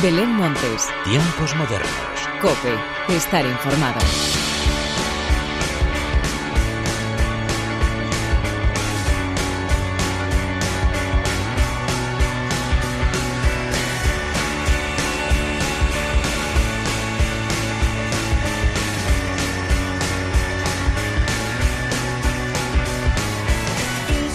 Belén Montes. Tiempos modernos. Cope. Estar informado.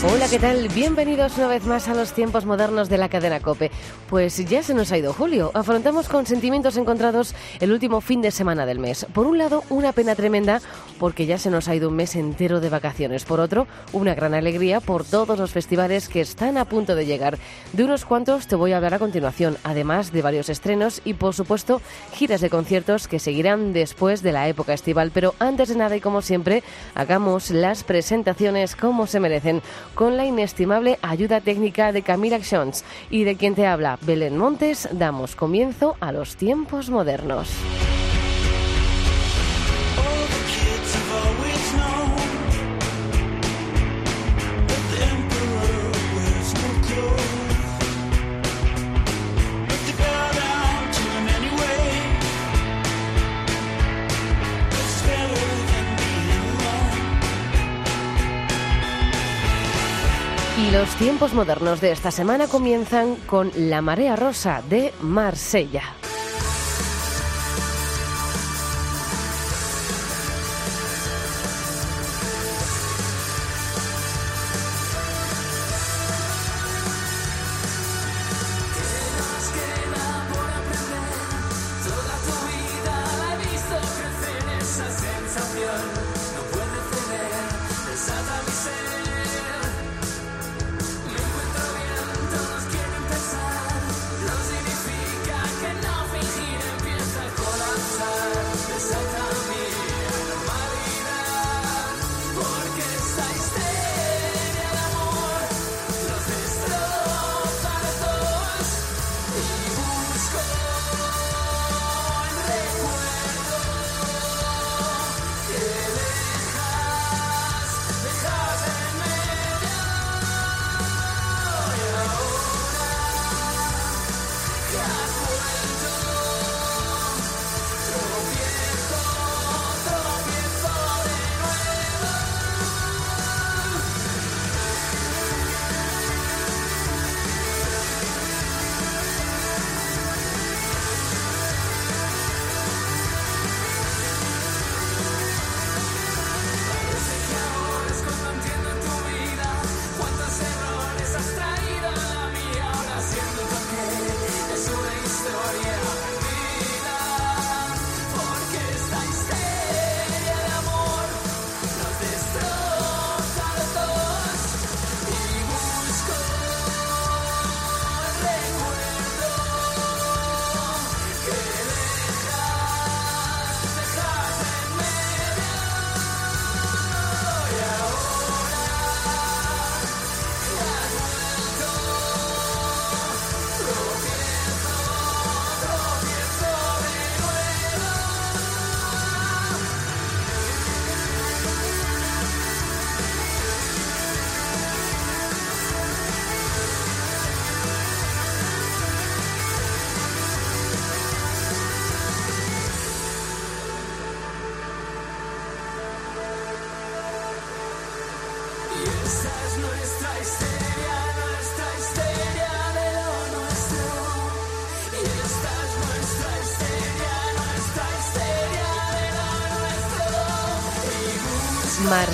Hola, ¿qué tal? Bienvenidos una vez más a los tiempos modernos de la cadena Cope. Pues ya se nos ha ido julio. Afrontamos con sentimientos encontrados el último fin de semana del mes. Por un lado, una pena tremenda porque ya se nos ha ido un mes entero de vacaciones. Por otro, una gran alegría por todos los festivales que están a punto de llegar. De unos cuantos te voy a hablar a continuación, además de varios estrenos y, por supuesto, giras de conciertos que seguirán después de la época estival. Pero antes de nada y como siempre, hagamos las presentaciones como se merecen con la inestimable ayuda técnica de Camila Jones y de quien te habla Belén Montes, damos comienzo a los tiempos modernos. Los tiempos modernos de esta semana comienzan con La Marea Rosa de Marsella.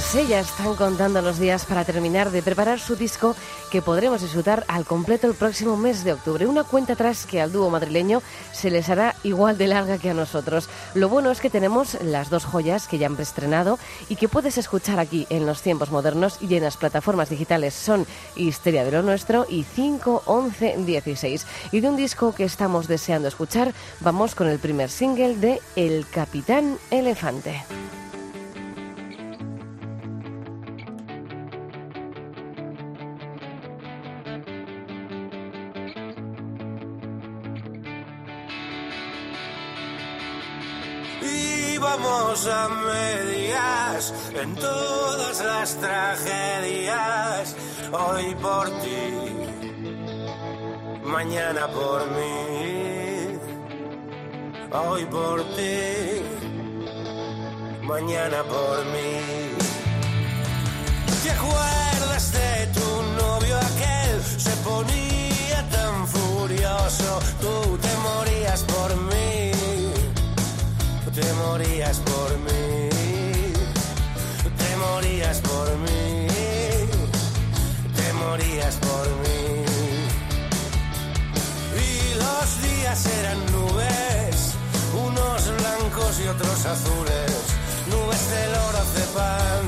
Marsella están contando los días para terminar de preparar su disco que podremos disfrutar al completo el próximo mes de octubre. Una cuenta atrás que al dúo madrileño se les hará igual de larga que a nosotros. Lo bueno es que tenemos las dos joyas que ya han preestrenado y que puedes escuchar aquí en los tiempos modernos y en las plataformas digitales son Histeria de lo Nuestro y 5, 11, 16. Y de un disco que estamos deseando escuchar, vamos con el primer single de El Capitán Elefante. Vamos a medias en todas las tragedias. Hoy por ti, mañana por mí. hoy por ti, mañana por mí. ¿Te te morías por mí, te morías por mí, te morías por mí. Y los días eran nubes, unos blancos y otros azules, nubes del oro cepan,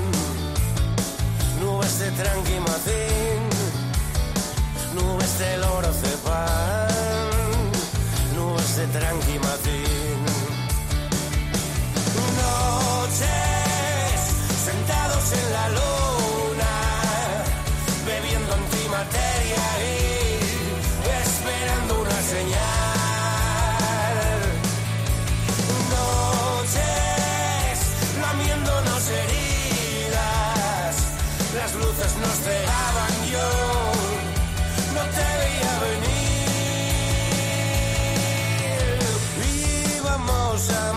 nubes de tranquimacín, nubes del oro cepan, nubes de tranquimacín. closer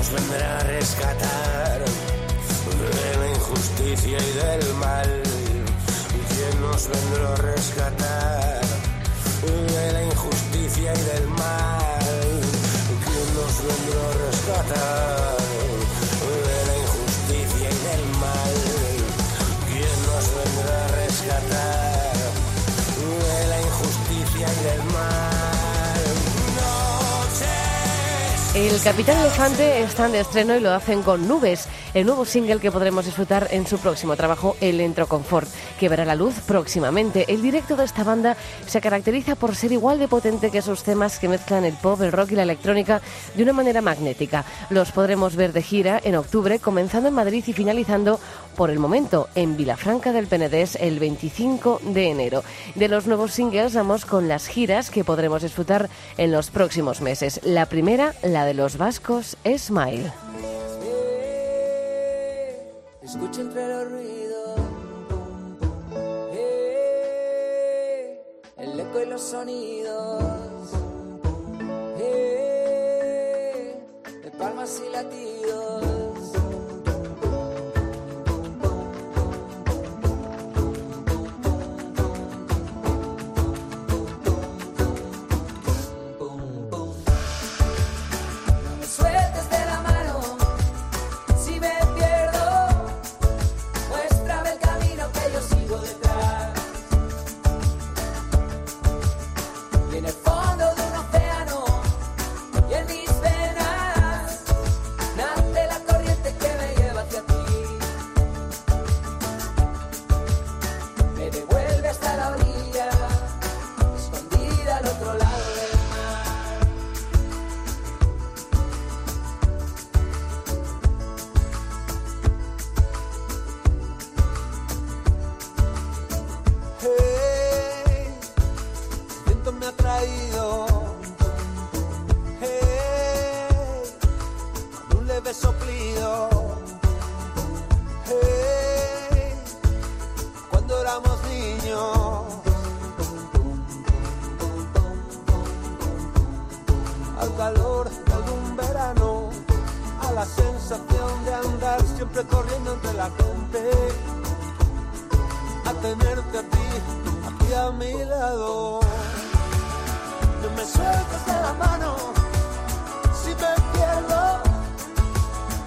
nos vendrá a rescatar de la injusticia y del mal? ¿Quién nos vendrá a rescatar de la injusticia y del mal? ¿Quién nos vendrá a rescatar El Capitán Elefante están de estreno y lo hacen con Nubes, el nuevo single que podremos disfrutar en su próximo trabajo, El Entro Confort, que verá la luz próximamente. El directo de esta banda se caracteriza por ser igual de potente que sus temas que mezclan el pop, el rock y la electrónica de una manera magnética. Los podremos ver de gira en octubre, comenzando en Madrid y finalizando por el momento en Vilafranca del Penedés el 25 de enero. De los nuevos singles vamos con las giras que podremos disfrutar en los próximos meses. La primera, la de los vascos, Smile. Escucha entre los ruidos eh, el eco y los sonidos eh, de palmas y latidos. Siempre corriendo entre la gente a tenerte a ti, aquí a mi lado. No me sueltes de la mano, si me pierdo,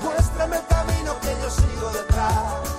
muéstrame el camino que yo sigo detrás.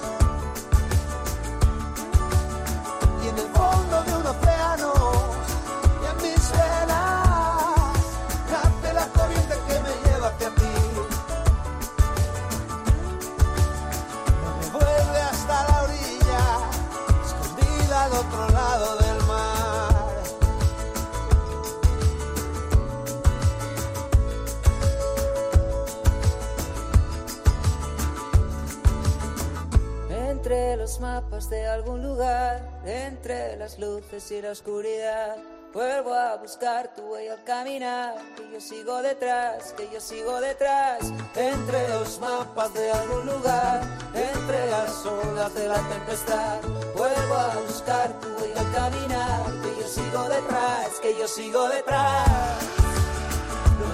De algún lugar, entre las luces y la oscuridad. Vuelvo a buscar tu huella al caminar, que yo sigo detrás, que yo sigo detrás. Entre los mapas de algún lugar, entre las olas de la tempestad. Vuelvo a buscar tu huella al caminar, que yo sigo detrás, que yo sigo detrás.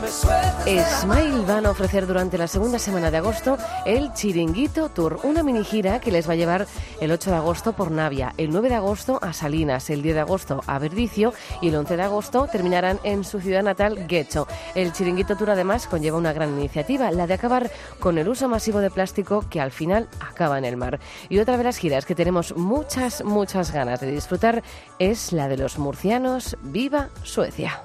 Smile van a ofrecer durante la segunda semana de agosto el Chiringuito Tour, una mini gira que les va a llevar el 8 de agosto por Navia, el 9 de agosto a Salinas, el 10 de agosto a Verdicio y el 11 de agosto terminarán en su ciudad natal, Guecho. El Chiringuito Tour además conlleva una gran iniciativa, la de acabar con el uso masivo de plástico que al final acaba en el mar. Y otra de las giras que tenemos muchas, muchas ganas de disfrutar es la de los murcianos Viva Suecia.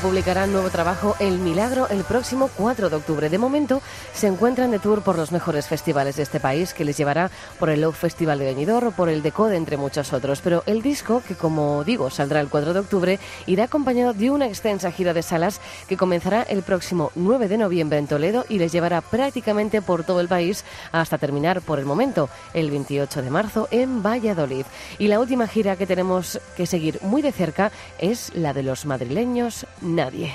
Publicará un nuevo trabajo El Milagro el próximo 4 de octubre. De momento se encuentran de tour por los mejores festivales de este país que les llevará por el Love Festival de Benidorm por el Decode entre muchos otros. Pero el disco, que como digo saldrá el 4 de octubre, irá acompañado de una extensa gira de salas que comenzará el próximo 9 de noviembre en Toledo y les llevará prácticamente por todo el país hasta terminar por el momento el 28 de marzo en Valladolid. Y la última gira que tenemos que seguir muy de cerca es la de los madrileños Nadie.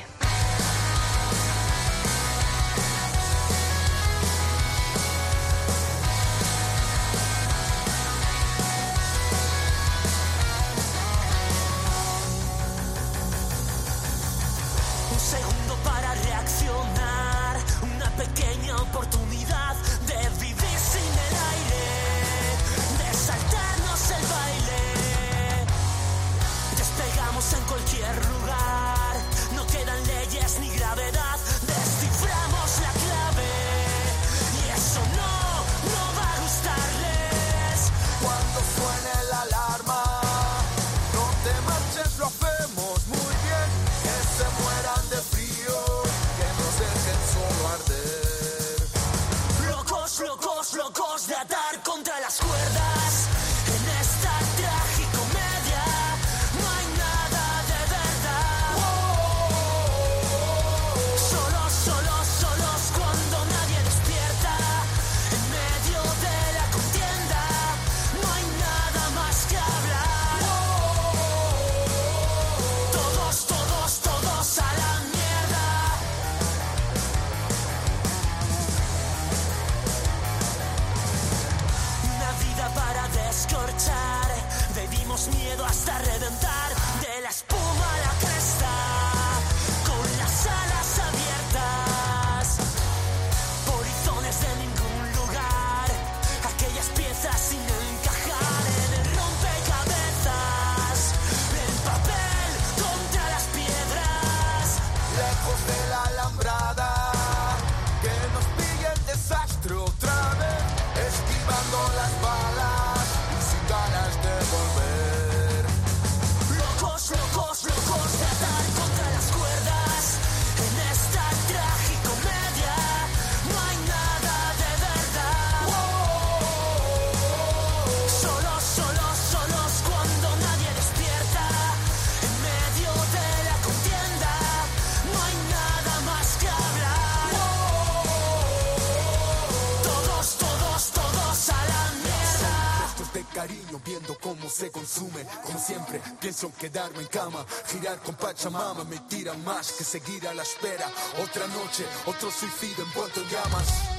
reaccionar. Una pequeña oportunidad de vivir sin el aire, de saltarnos el baile. Despegamos en cualquier lugar. viendo cómo se consume. Como siempre, pienso en quedarme en cama, girar con Pachamama, me tiran más que seguir a la espera. Otra noche, otro suicidio envuelto en llamas.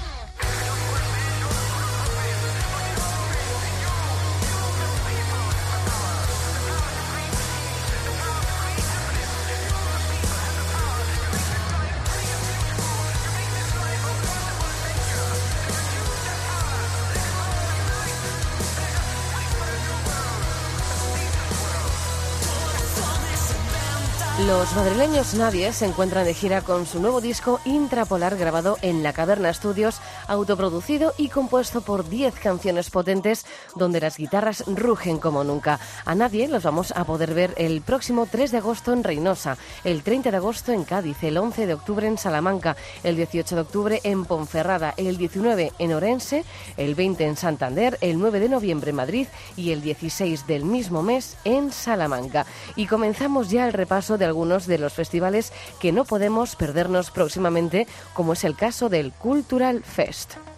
Los madrileños Nadie se encuentran de gira con su nuevo disco Intrapolar grabado en la Caverna Studios autoproducido y compuesto por 10 canciones potentes donde las guitarras rugen como nunca. A nadie los vamos a poder ver el próximo 3 de agosto en Reynosa, el 30 de agosto en Cádiz, el 11 de octubre en Salamanca, el 18 de octubre en Ponferrada, el 19 en Orense, el 20 en Santander, el 9 de noviembre en Madrid y el 16 del mismo mes en Salamanca. Y comenzamos ya el repaso de algunos de los festivales que no podemos perdernos próximamente, como es el caso del Cultural Fest. Just.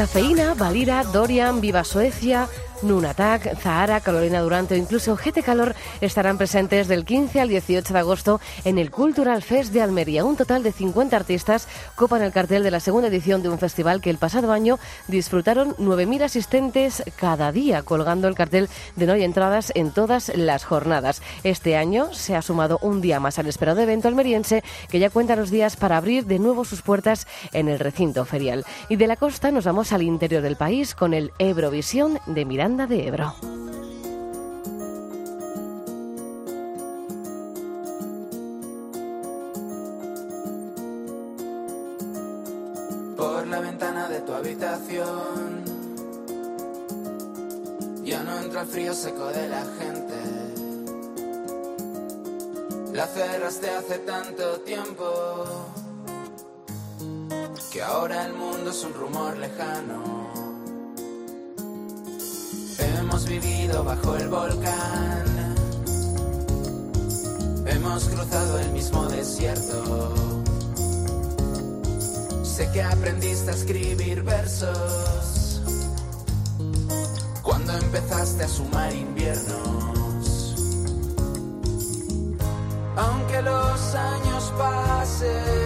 Cafeína, Valira, Dorian, Viva Suecia, Nunatak, Zahara, Carolina Durante o incluso GT Calor estarán presentes del 15 al 18 de agosto en el Cultural Fest de Almería. Un total de 50 artistas copan el cartel de la segunda edición de un festival que el pasado año disfrutaron 9.000 asistentes cada día, colgando el cartel de no hay entradas en todas las jornadas. Este año se ha sumado un día más al esperado evento almeriense que ya cuenta los días para abrir de nuevo sus puertas en el recinto ferial. Y de la costa nos vamos al interior del país con el Eurovisión de Miranda de Ebro. por la ventana de tu habitación. Ya no entra el frío seco de la gente. La cerraste hace tanto tiempo que ahora el mundo es un rumor lejano. Vivido bajo el volcán. Hemos cruzado el mismo desierto. Sé que aprendiste a escribir versos cuando empezaste a sumar inviernos. Aunque los años pasen,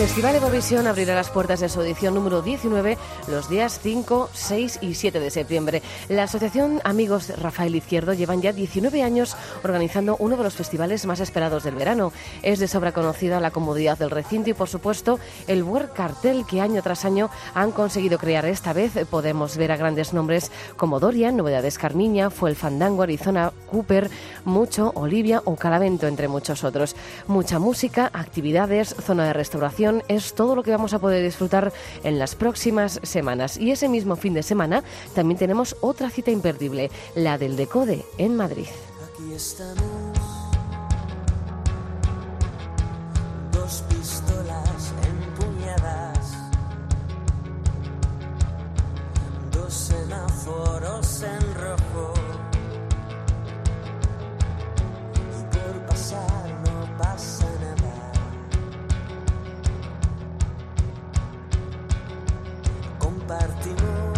Festival Eurovisión abrirá las puertas de su edición número 19 los días 5, 6 y 7 de septiembre. La Asociación Amigos Rafael Izquierdo llevan ya 19 años organizando uno de los festivales más esperados del verano. Es de sobra conocida la comodidad del recinto y, por supuesto, el buen cartel que año tras año han conseguido crear. Esta vez podemos ver a grandes nombres como Dorian, Novedades Carmiña, Fue el Fandango, Arizona Cooper, Mucho, Olivia o Calavento, entre muchos otros. Mucha música, actividades, zona de restauración, es todo lo que vamos a poder disfrutar en las próximas semanas. Y ese mismo fin de semana también tenemos otra cita imperdible, la del Decode en Madrid. Aquí estamos, dos pistolas empuñadas, dos semáforos en rojo, y por pasar no pasa Compartimos hasta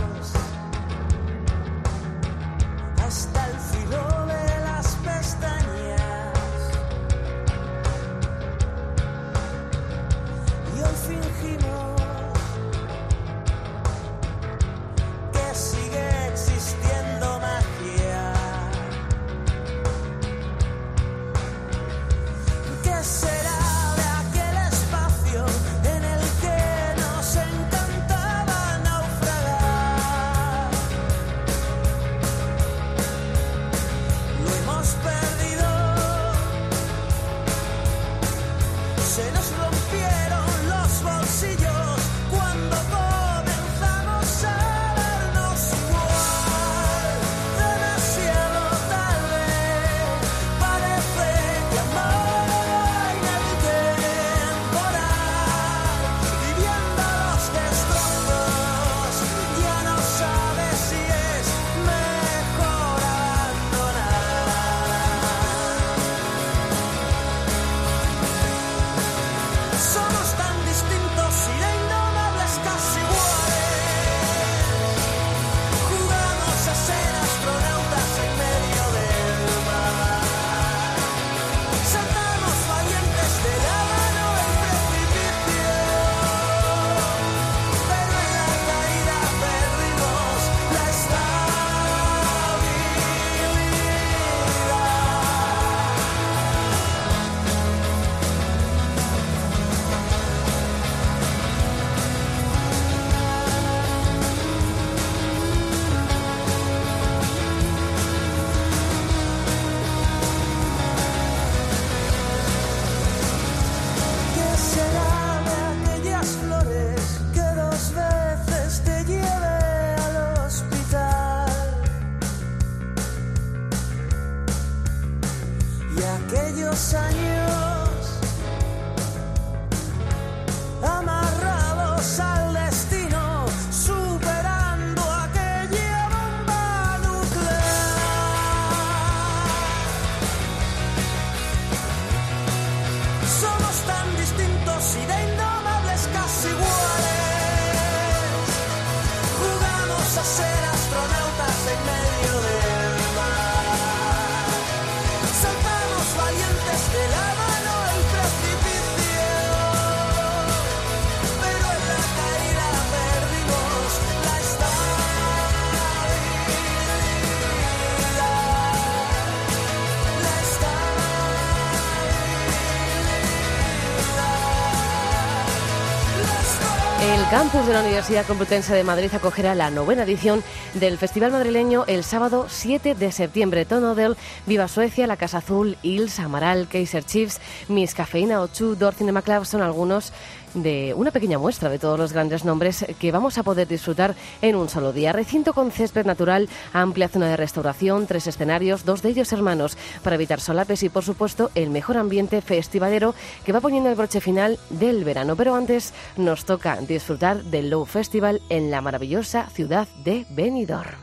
El campus de la Universidad Complutense de Madrid acogerá la novena edición del Festival Madrileño el sábado 7 de septiembre. Tonodel, Viva Suecia, La Casa Azul, Ils, Amaral, Kaiser Chiefs, Miss Cafeína, Ochu, Dor Cinema Club son algunos de una pequeña muestra de todos los grandes nombres que vamos a poder disfrutar en un solo día. Recinto con césped natural, amplia zona de restauración, tres escenarios, dos de ellos hermanos, para evitar solapes y, por supuesto, el mejor ambiente festivalero que va poniendo el broche final del verano. Pero antes nos toca disfrutar del Low Festival en la maravillosa ciudad de Benidorm.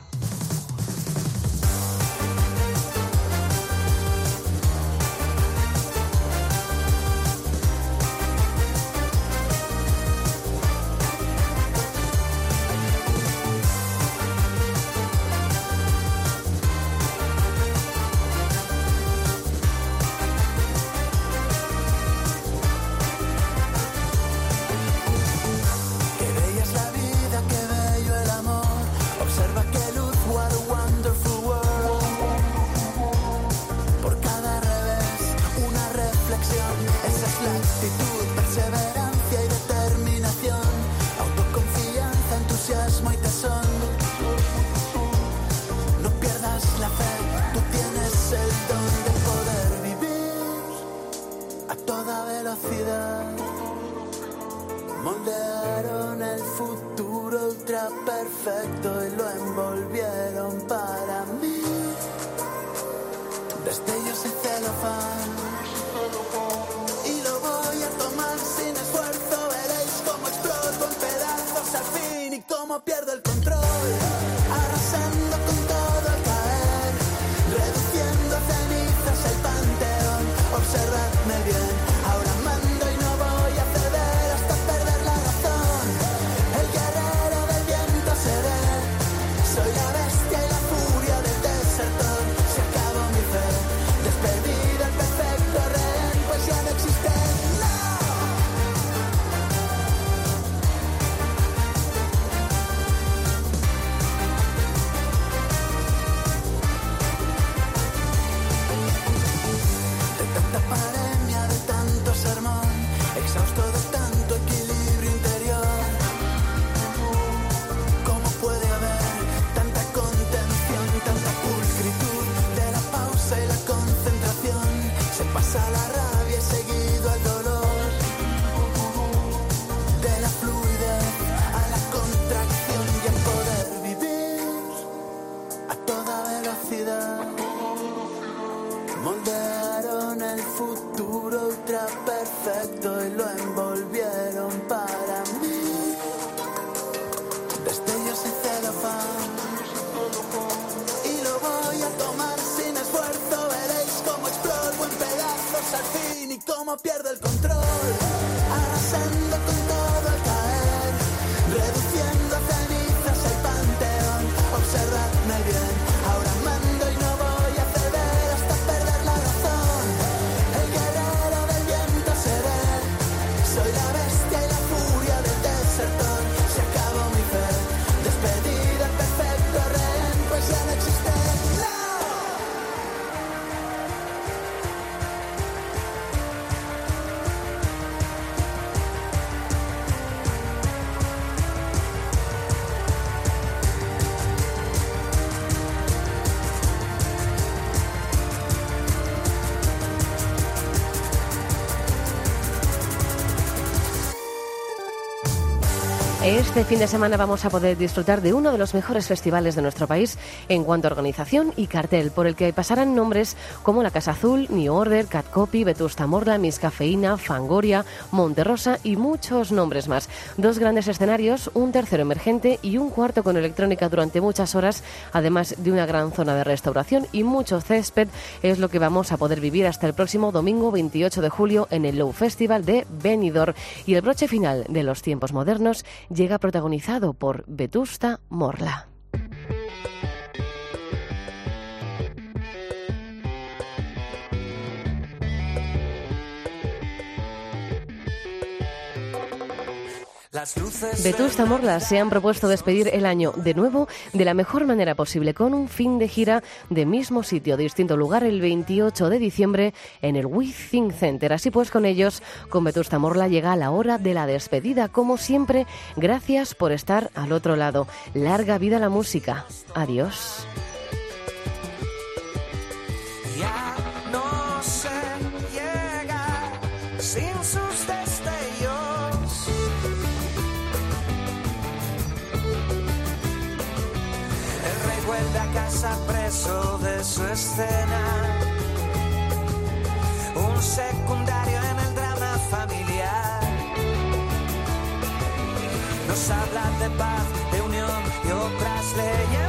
Este fin de semana vamos a poder disfrutar de uno de los mejores festivales de nuestro país en cuanto a organización y cartel, por el que pasarán nombres como la Casa Azul, New Order, Cat Copy, Vetusta Morla, Miss Cafeína, Fangoria, Monterrosa y muchos nombres más. Dos grandes escenarios, un tercero emergente y un cuarto con electrónica durante muchas horas, además de una gran zona de restauración y mucho césped, es lo que vamos a poder vivir hasta el próximo domingo 28 de julio en el Low Festival de Benidorm. Y el broche final de los tiempos modernos llega protagonizado por Vetusta Morla. Vetusta Morla se han propuesto despedir el año de nuevo de la mejor manera posible con un fin de gira de mismo sitio, distinto lugar, el 28 de diciembre en el We Think Center. Así pues, con ellos, con Vetusta Morla llega la hora de la despedida. Como siempre, gracias por estar al otro lado. Larga vida la música. Adiós. De su escena. Un secundario en el drama familiar. Nos habla de paz, de unión y otras leyendas.